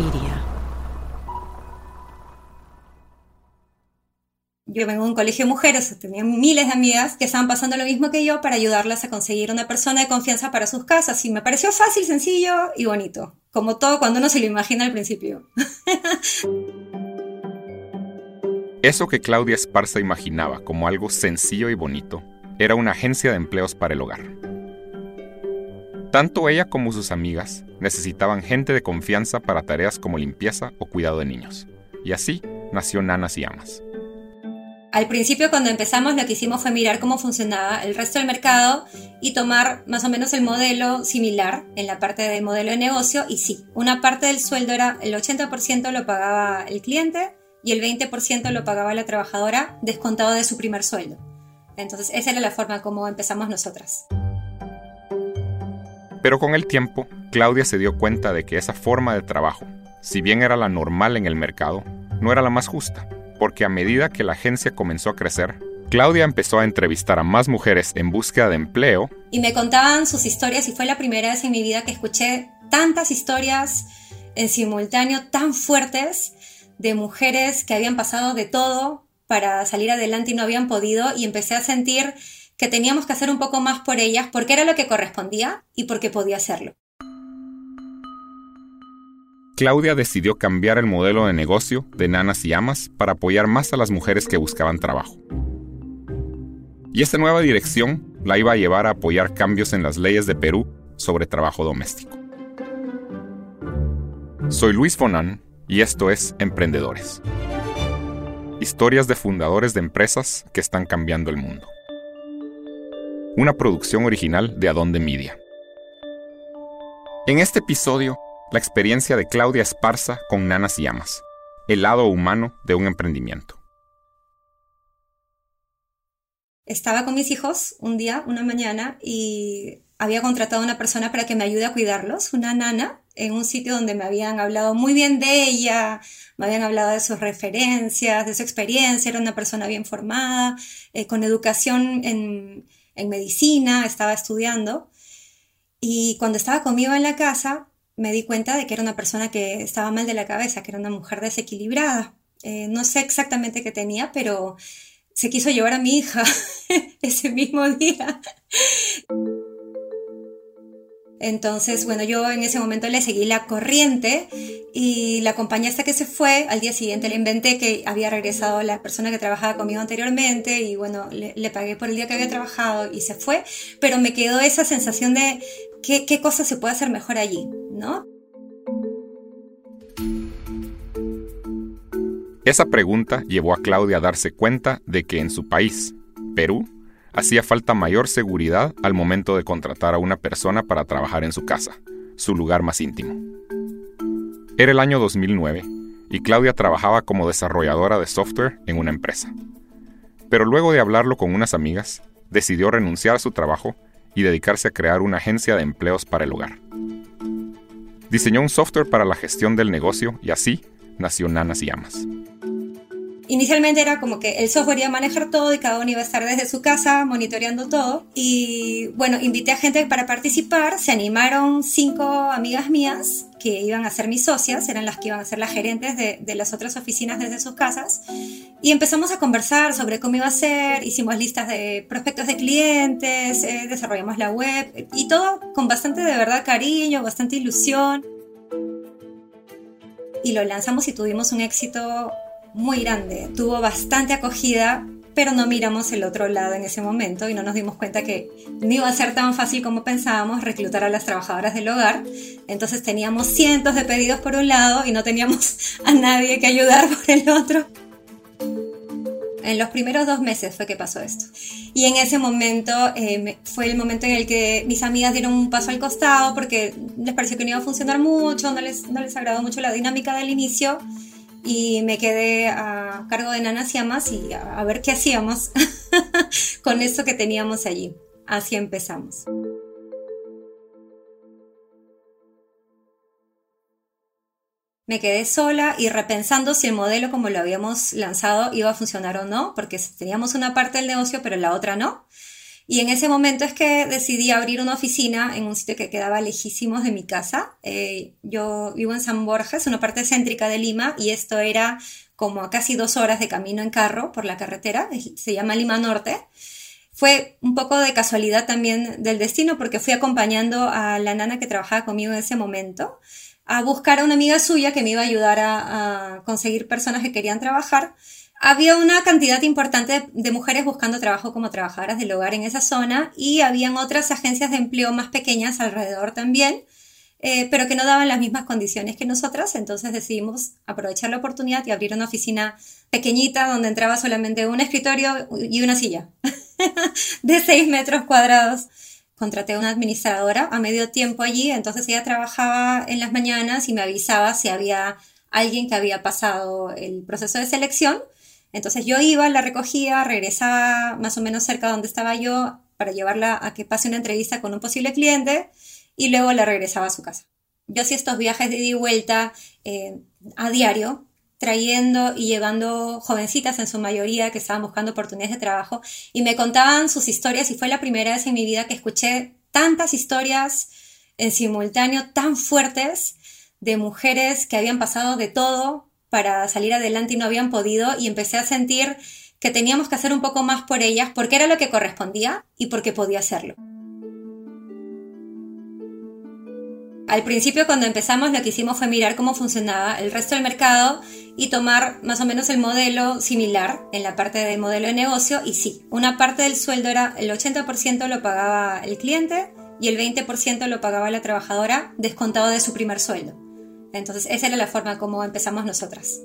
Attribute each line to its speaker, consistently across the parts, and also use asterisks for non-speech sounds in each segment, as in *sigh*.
Speaker 1: Media.
Speaker 2: Yo vengo de un colegio de mujeres, tenía miles de amigas que estaban pasando lo mismo que yo para ayudarlas a conseguir una persona de confianza para sus casas. Y me pareció fácil, sencillo y bonito. Como todo cuando uno se lo imagina al principio. *laughs*
Speaker 3: Eso que Claudia Esparza imaginaba como algo sencillo y bonito era una agencia de empleos para el hogar. Tanto ella como sus amigas necesitaban gente de confianza para tareas como limpieza o cuidado de niños. Y así nació Nanas y Amas.
Speaker 2: Al principio cuando empezamos lo que hicimos fue mirar cómo funcionaba el resto del mercado y tomar más o menos el modelo similar en la parte del modelo de negocio y sí, una parte del sueldo era el 80% lo pagaba el cliente y el 20% lo pagaba la trabajadora descontado de su primer sueldo. Entonces esa era la forma como empezamos nosotras.
Speaker 3: Pero con el tiempo, Claudia se dio cuenta de que esa forma de trabajo, si bien era la normal en el mercado, no era la más justa porque a medida que la agencia comenzó a crecer, Claudia empezó a entrevistar a más mujeres en búsqueda de empleo.
Speaker 2: Y me contaban sus historias y fue la primera vez en mi vida que escuché tantas historias en simultáneo tan fuertes de mujeres que habían pasado de todo para salir adelante y no habían podido y empecé a sentir que teníamos que hacer un poco más por ellas porque era lo que correspondía y porque podía hacerlo.
Speaker 3: Claudia decidió cambiar el modelo de negocio de nanas y amas para apoyar más a las mujeres que buscaban trabajo. Y esta nueva dirección la iba a llevar a apoyar cambios en las leyes de Perú sobre trabajo doméstico. Soy Luis Fonan y esto es Emprendedores. Historias de fundadores de empresas que están cambiando el mundo. Una producción original de Adonde Media. En este episodio la experiencia de Claudia Esparza con Nanas y Amas, el lado humano de un emprendimiento.
Speaker 2: Estaba con mis hijos un día, una mañana, y había contratado a una persona para que me ayude a cuidarlos, una nana, en un sitio donde me habían hablado muy bien de ella, me habían hablado de sus referencias, de su experiencia, era una persona bien formada, eh, con educación en, en medicina, estaba estudiando. Y cuando estaba conmigo en la casa, me di cuenta de que era una persona que estaba mal de la cabeza, que era una mujer desequilibrada. Eh, no sé exactamente qué tenía, pero se quiso llevar a mi hija *laughs* ese mismo día. Entonces, bueno, yo en ese momento le seguí la corriente y la acompañé hasta que se fue. Al día siguiente le inventé que había regresado la persona que trabajaba conmigo anteriormente y bueno, le, pagué por el día que había trabajado y se fue. Pero me quedó esa sensación de qué, qué cosa se puede hacer mejor allí, ¿no?
Speaker 3: Esa pregunta llevó a Claudia a darse cuenta de que en su país, Perú, hacía falta mayor seguridad al momento de contratar a una persona para trabajar en su casa, su lugar más íntimo. Era el año 2009 y Claudia trabajaba como desarrolladora de software en una empresa. Pero luego de hablarlo con unas amigas, decidió renunciar a su trabajo y dedicarse a crear una agencia de empleos para el hogar. Diseñó un software para la gestión del negocio y así nació Nanas y Amas.
Speaker 2: Inicialmente era como que el software iba a manejar todo y cada uno iba a estar desde su casa monitoreando todo. Y bueno, invité a gente para participar. Se animaron cinco amigas mías que iban a ser mis socias, eran las que iban a ser las gerentes de, las otras oficinas desde sus casas. Y empezamos a conversar sobre cómo iba a ser, hicimos listas de prospectos de clientes, eh, desarrollamos la web y todo con bastante de verdad cariño, bastante ilusión. Y lo lanzamos y tuvimos un éxito muy grande, tuvo bastante acogida, pero no miramos el otro lado en ese momento y no nos dimos cuenta que no iba a ser tan fácil como pensábamos reclutar a las trabajadoras del hogar. Entonces teníamos cientos de pedidos por un lado y no teníamos *laughs* a nadie que ayudar por el otro. En los primeros dos meses fue que pasó esto. Y en ese momento eh, fue el momento en el que mis amigas dieron un paso al costado porque les pareció que no iba a funcionar mucho, no les, no les agradó mucho la dinámica del inicio y me quedé a cargo de Nanas y Amas y a, ver qué hacíamos *laughs* con eso que teníamos allí. Así empezamos. me quedé sola y repensando si el modelo como lo habíamos lanzado iba a funcionar o no, porque teníamos una parte del negocio pero la otra no. Y en ese momento es que decidí abrir una oficina en un sitio que quedaba lejísimos de mi casa. Eh, yo vivo en San Borges, una parte céntrica de Lima, y esto era como a casi dos horas de camino en carro por la carretera, se llama Lima Norte. Fue un poco de casualidad también del destino porque fui acompañando a la nana que trabajaba conmigo en ese momento a buscar a una amiga suya que me iba a ayudar a, a conseguir personas que querían trabajar había una cantidad importante de mujeres buscando trabajo como trabajadoras del hogar en esa zona y habían otras agencias de empleo más pequeñas alrededor también, eh, pero que no daban las mismas condiciones que nosotras. Entonces decidimos aprovechar la oportunidad y abrir una oficina pequeñita donde entraba solamente un escritorio y una silla *laughs* de 6 metros cuadrados. Contraté a una administradora a medio tiempo allí, entonces ella trabajaba en las mañanas y me avisaba si había alguien que había pasado el proceso de selección entonces yo iba, la recogía, regresaba más o menos cerca donde estaba yo para llevarla a que pase una entrevista con un posible cliente y luego la regresaba a su casa. Yo hacía estos viajes de ida y vuelta eh, a diario, trayendo y llevando jovencitas en su mayoría que estaban buscando oportunidades de trabajo y me contaban sus historias y fue la primera vez en mi vida que escuché tantas historias en simultáneo tan fuertes de mujeres que habían pasado de todo para salir adelante y no habían podido y empecé a sentir que teníamos que hacer un poco más por ellas porque era lo que correspondía y porque podía hacerlo. Al principio cuando empezamos lo que hicimos fue mirar cómo funcionaba el resto del mercado y tomar más o menos el modelo similar en la parte del modelo de negocio y sí, una parte del sueldo era el 80% lo pagaba el cliente y el 20% lo pagaba la trabajadora descontado de su primer sueldo. Entonces esa era la forma como empezamos nosotras.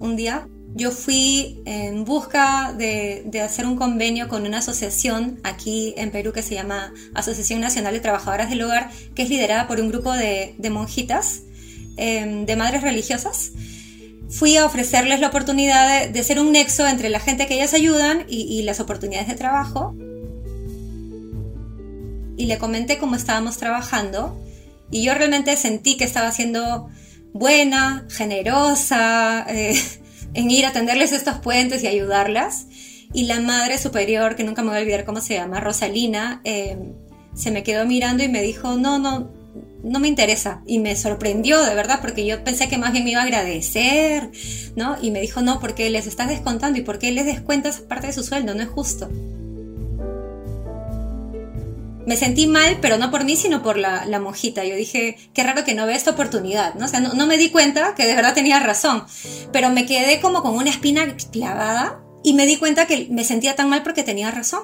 Speaker 2: Un día yo fui en busca de, hacer un convenio con una asociación aquí en Perú que se llama Asociación Nacional de Trabajadoras del Hogar, que es liderada por un grupo de, monjitas, em, de madres religiosas. Fui a ofrecerles la oportunidad de, ser un nexo entre la gente que ellas ayudan y las oportunidades de trabajo y le comenté cómo estábamos trabajando y yo realmente sentí que estaba siendo buena, generosa, eh, *laughs* en ir a tenderles estos puentes y ayudarlas. Y la madre superior, que nunca me voy a olvidar cómo se llama, Rosalina, eh, se me quedó mirando y me dijo, no, no, no me interesa. Y me sorprendió, de verdad, porque yo pensé que más bien me iba a agradecer, ¿no? Y me dijo, no, porque les estás descontando y porque les descuentas parte de su sueldo, no es justo me sentí mal, pero no por mí, sino por la, la, monjita. Yo dije, qué raro que no ve esta oportunidad, ¿no? O sea, no, me di cuenta que de verdad tenía razón, pero me quedé como con una espina clavada y me di cuenta que me sentía tan mal porque tenía razón.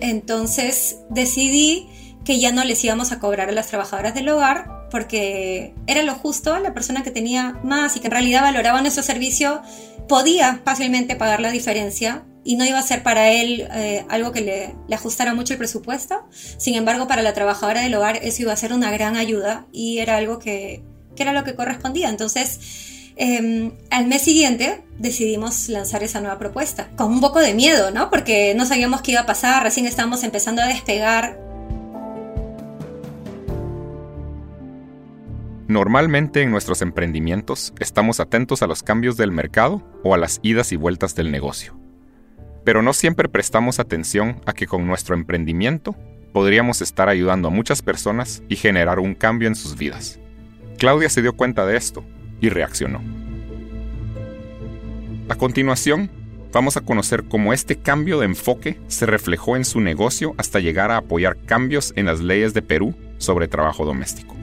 Speaker 2: Entonces decidí que ya no les íbamos a cobrar a las trabajadoras del hogar porque era lo justo, la persona que tenía más y que en realidad valoraba nuestro servicio podía fácilmente pagar la diferencia y no iba a ser para él eh, algo que le, ajustara mucho el presupuesto. Sin embargo, para la trabajadora del hogar eso iba a ser una gran ayuda y era algo que, era lo que correspondía. Entonces, em, al mes siguiente decidimos lanzar esa nueva propuesta, con un poco de miedo, ¿no? Porque no sabíamos qué iba a pasar, recién estábamos empezando a despegar.
Speaker 3: Normalmente en nuestros emprendimientos estamos atentos a los cambios del mercado o a las idas y vueltas del negocio pero no siempre prestamos atención a que con nuestro emprendimiento podríamos estar ayudando a muchas personas y generar un cambio en sus vidas. Claudia se dio cuenta de esto y reaccionó. A continuación, vamos a conocer cómo este cambio de enfoque se reflejó en su negocio hasta llegar a apoyar cambios en las leyes de Perú sobre trabajo doméstico.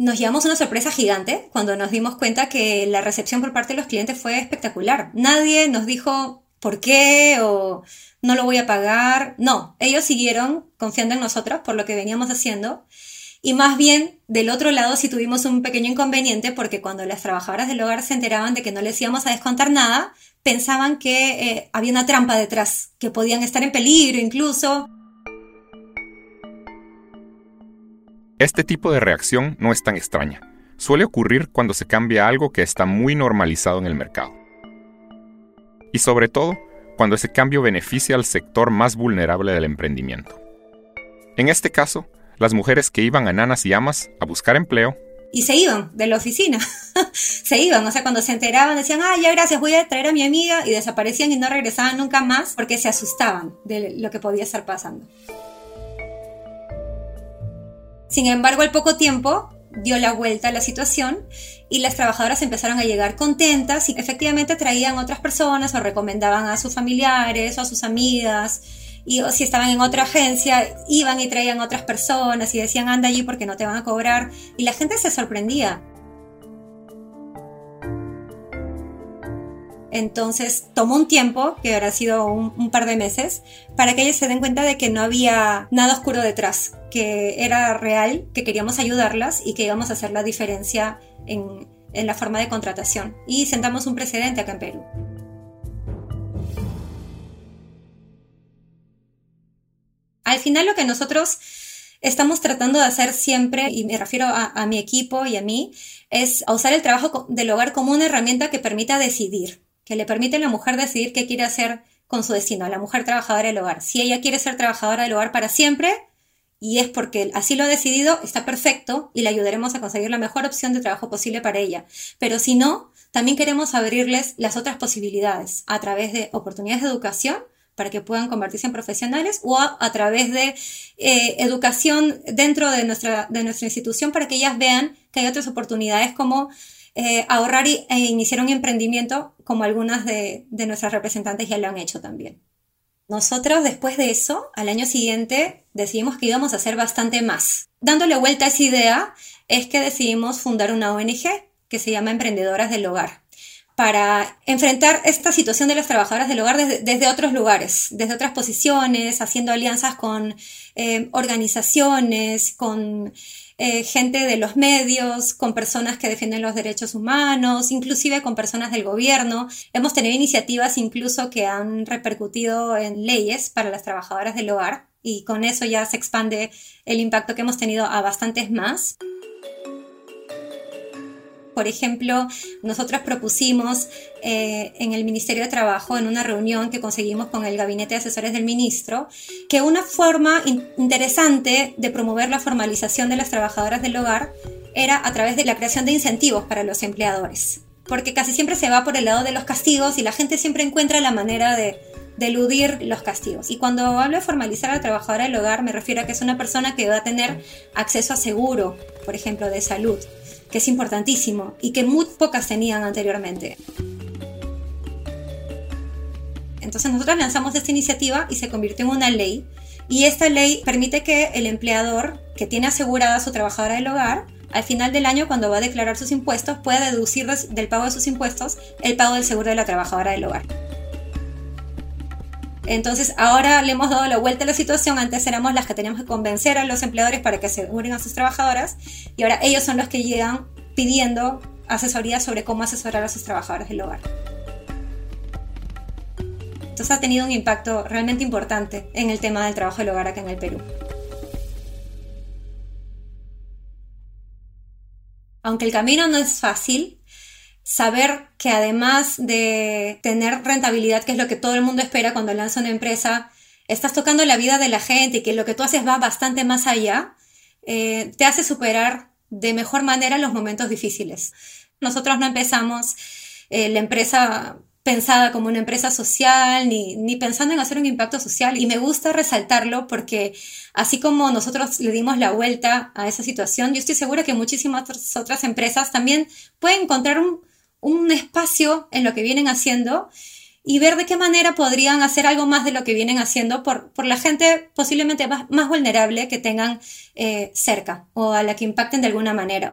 Speaker 2: Nos llevamos una sorpresa gigante cuando nos dimos cuenta que la recepción por parte de los clientes fue espectacular. Nadie nos dijo por qué o no lo voy a pagar. No, ellos siguieron confiando en nosotros por lo que veníamos haciendo. Y más bien, del otro lado sí tuvimos un pequeño inconveniente porque cuando las trabajadoras del hogar se enteraban de que no les íbamos a descontar nada, pensaban que eh, había una trampa detrás, que podían estar en peligro incluso.
Speaker 3: Este tipo de reacción no es tan extraña. Suele ocurrir cuando se cambia algo que está muy normalizado en el mercado. Y sobre todo, cuando ese cambio beneficia al sector más vulnerable del emprendimiento. En este caso, las mujeres que iban a nanas y amas a buscar empleo
Speaker 2: y se iban de la oficina. *laughs* se iban, o sea, cuando se enteraban decían, ah, ya gracias, voy a traer a mi amiga y desaparecían y no regresaban nunca más porque se asustaban de lo que podía estar pasando. Sin embargo, al poco tiempo dio la vuelta a la situación y las trabajadoras empezaron a llegar contentas y efectivamente traían otras personas o recomendaban a sus familiares o a sus amigas y si estaban en otra agencia, iban y traían otras personas y decían anda allí porque no te van a cobrar y la gente se sorprendía. Entonces tomó un tiempo, que habrá sido un, par de meses, para que ellos se den cuenta de que no había nada oscuro detrás, que era real, que queríamos ayudarlas y que íbamos a hacer la diferencia en, la forma de contratación. Y sentamos un precedente acá en Perú. Al final lo que nosotros estamos tratando de hacer siempre, y me refiero a, mi equipo y a mí, es usar el trabajo del hogar como una herramienta que permita decidir, que le permite a la mujer decidir qué quiere hacer con su destino, a la mujer trabajadora del hogar. Si ella quiere ser trabajadora del hogar para siempre, y es porque así lo ha decidido, está perfecto y le ayudaremos a conseguir la mejor opción de trabajo posible para ella. Pero si no, también queremos abrirles las otras posibilidades a través de oportunidades de educación para que puedan convertirse en profesionales o a, través de eh, educación dentro de nuestra, de nuestra institución para que ellas vean que hay otras oportunidades como eh, ahorrar e iniciar un emprendimiento como algunas de, de nuestras representantes ya lo han hecho también. Nosotros después de eso, al año siguiente, decidimos que íbamos a hacer bastante más. Dándole vuelta a esa idea, es que decidimos fundar una ONG que se llama Emprendedoras del Hogar para enfrentar esta situación de las trabajadoras del hogar desde, otros lugares, desde otras posiciones, haciendo alianzas con eh, organizaciones, con eh, gente de los medios, con personas que defienden los derechos humanos, inclusive con personas del gobierno. Hemos tenido iniciativas incluso que han repercutido en leyes para las trabajadoras del hogar y con eso ya se expande el impacto que hemos tenido a bastantes más. Por ejemplo, nosotros propusimos eh, en el Ministerio de Trabajo, en una reunión que conseguimos con el Gabinete de Asesores del Ministro, que una forma interesante de promover la formalización de las trabajadoras del hogar era a través de la creación de incentivos para los empleadores. Porque casi siempre se va por el lado de los castigos y la gente siempre encuentra la manera de, de eludir los castigos. Y cuando hablo de formalizar a la trabajadora del hogar, me refiero a que es una persona que va a tener acceso a seguro, por ejemplo, de salud, que es importantísimo y que muy pocas tenían anteriormente. Entonces nosotros lanzamos esta iniciativa y se convirtió en una ley y esta ley permite que el empleador que tiene asegurada a su trabajadora del hogar al final del año, cuando va a declarar sus impuestos, pueda deducir del pago de sus impuestos el pago del seguro de la trabajadora del hogar. Entonces ahora le hemos dado la vuelta a la situación. Antes éramos las que teníamos que convencer a los empleadores para que aseguren a sus trabajadoras y ahora ellos son los que llegan pidiendo asesoría sobre cómo asesorar a sus trabajadoras del hogar. Entonces ha tenido un impacto realmente importante en el tema del trabajo del hogar acá en el Perú. Aunque el camino no es fácil, saber que además de tener rentabilidad, que es lo que todo el mundo espera cuando lanza una empresa, estás tocando la vida de la gente y que lo que tú haces va bastante más allá, eh, te hace superar de mejor manera los momentos difíciles. Nosotros no empezamos eh, la empresa pensada como una empresa social, ni, ni, pensando en hacer un impacto social. Y me gusta resaltarlo porque así como nosotros le dimos la vuelta a esa situación, yo estoy segura que muchísimas otras empresas también pueden encontrar un, un espacio en lo que vienen haciendo y ver de qué manera podrían hacer algo más de lo que vienen haciendo por, la gente posiblemente más, vulnerable que tengan eh, cerca o a la que impacten de alguna manera.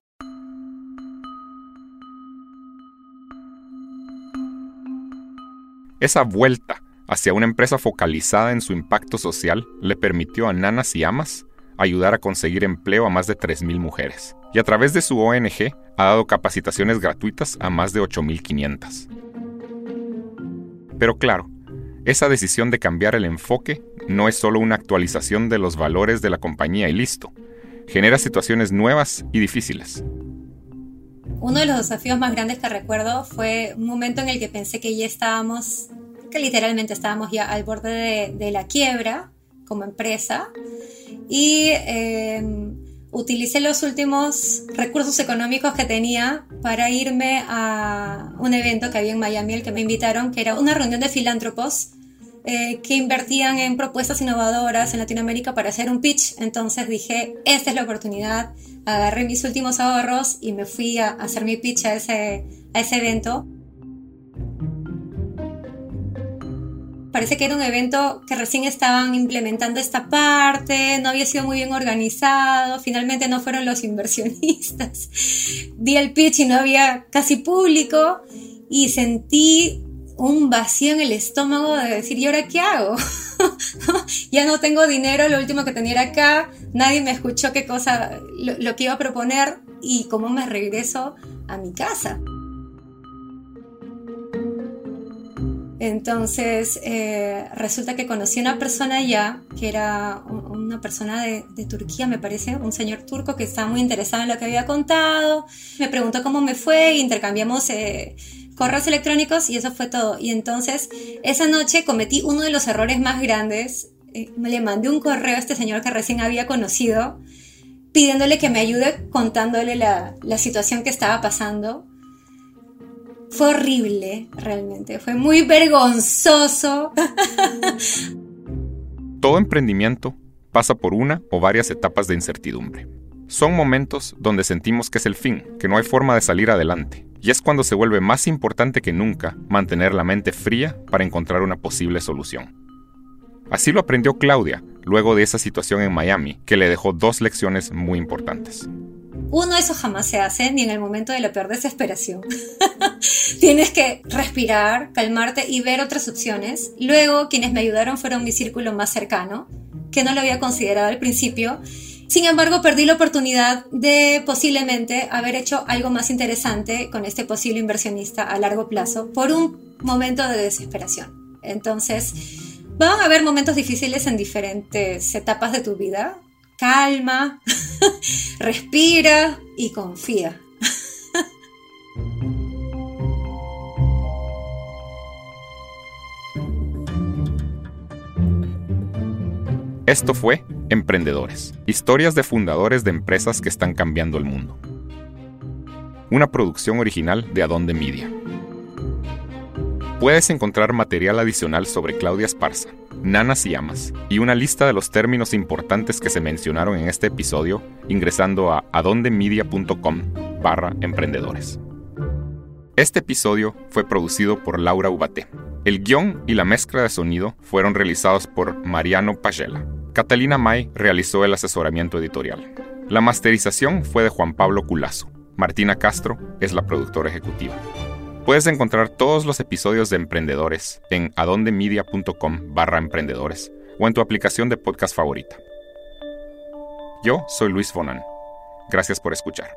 Speaker 3: Esa vuelta hacia una empresa focalizada en su impacto social le permitió a nanas y amas ayudar a conseguir empleo a más de 3.000 mujeres y a través de su ONG ha dado capacitaciones gratuitas a más de 8.500. Pero claro, esa decisión de cambiar el enfoque no es solo una actualización de los valores de la compañía y listo. Genera situaciones nuevas y difíciles.
Speaker 2: Uno de los desafíos más grandes que recuerdo fue un momento en el que pensé que ya estábamos, que literalmente estábamos ya al borde de, la quiebra como empresa y eh, utilicé los últimos recursos económicos que tenía para irme a un evento que había en Miami, el que me invitaron, que era una reunión de filántropos eh, que invertían en propuestas innovadoras en Latinoamérica para hacer un pitch. Entonces dije, esta es la oportunidad. Agarré mis últimos ahorros y me fui a hacer mi pitch a ese, a ese evento. Parece que era un evento que recién estaban implementando esta parte, no había sido muy bien organizado, finalmente no fueron los inversionistas. *laughs* Di el pitch y no había casi público y sentí un vacío en el estómago de decir, ¿y ahora qué hago? *laughs* ya no tengo dinero, lo último que tenía era acá, nadie me escuchó qué cosa, lo, que iba a proponer y cómo me regreso a mi casa. Entonces, eh, resulta que conocí a una persona allá, que era una persona de, Turquía, me parece, un señor turco que estaba muy interesado en lo que había contado. Me preguntó cómo me fue, intercambiamos eh, correos electrónicos y eso fue todo. Y entonces, esa noche cometí uno de los errores más grandes. Eh, le mandé un correo a este señor que recién había conocido, pidiéndole que me ayude contándole la, la situación que estaba pasando fue horrible, realmente. Fue muy vergonzoso. *laughs*
Speaker 3: Todo emprendimiento pasa por una o varias etapas de incertidumbre. Son momentos donde sentimos que es el fin, que no hay forma de salir adelante. Y es cuando se vuelve más importante que nunca mantener la mente fría para encontrar una posible solución. Así lo aprendió Claudia luego de esa situación en Miami, que le dejó dos lecciones muy importantes.
Speaker 2: Uno, eso jamás se hace, ni en el momento de la peor desesperación. *laughs* Tienes que respirar, calmarte y ver otras opciones. Luego, quienes me ayudaron fueron mi círculo más cercano, que no lo había considerado al principio. Sin embargo, perdí la oportunidad de posiblemente haber hecho algo más interesante con este posible inversionista a largo plazo por un momento de desesperación. Entonces, van a haber momentos difíciles en diferentes etapas de tu vida, calma, *laughs* respira y confía.
Speaker 3: Esto fue Emprendedores, historias de fundadores de empresas que están cambiando el mundo. Una producción original de Adonde Media. Puedes encontrar material adicional sobre Claudia Esparza, Nanas y Amas y una lista de los términos importantes que se mencionaron en este episodio ingresando a adondemedia.com barra emprendedores. Este episodio fue producido por Laura Ubate. El guion y la mezcla de sonido fueron realizados por Mariano Pagela. Catalina May realizó el asesoramiento editorial. La masterización fue de Juan Pablo Culazo. Martina Castro es la productora ejecutiva. Puedes encontrar todos los episodios de Emprendedores en adondemedia.com barra emprendedores o en tu aplicación de podcast favorita. Yo soy Luis Fonan. Gracias por escuchar.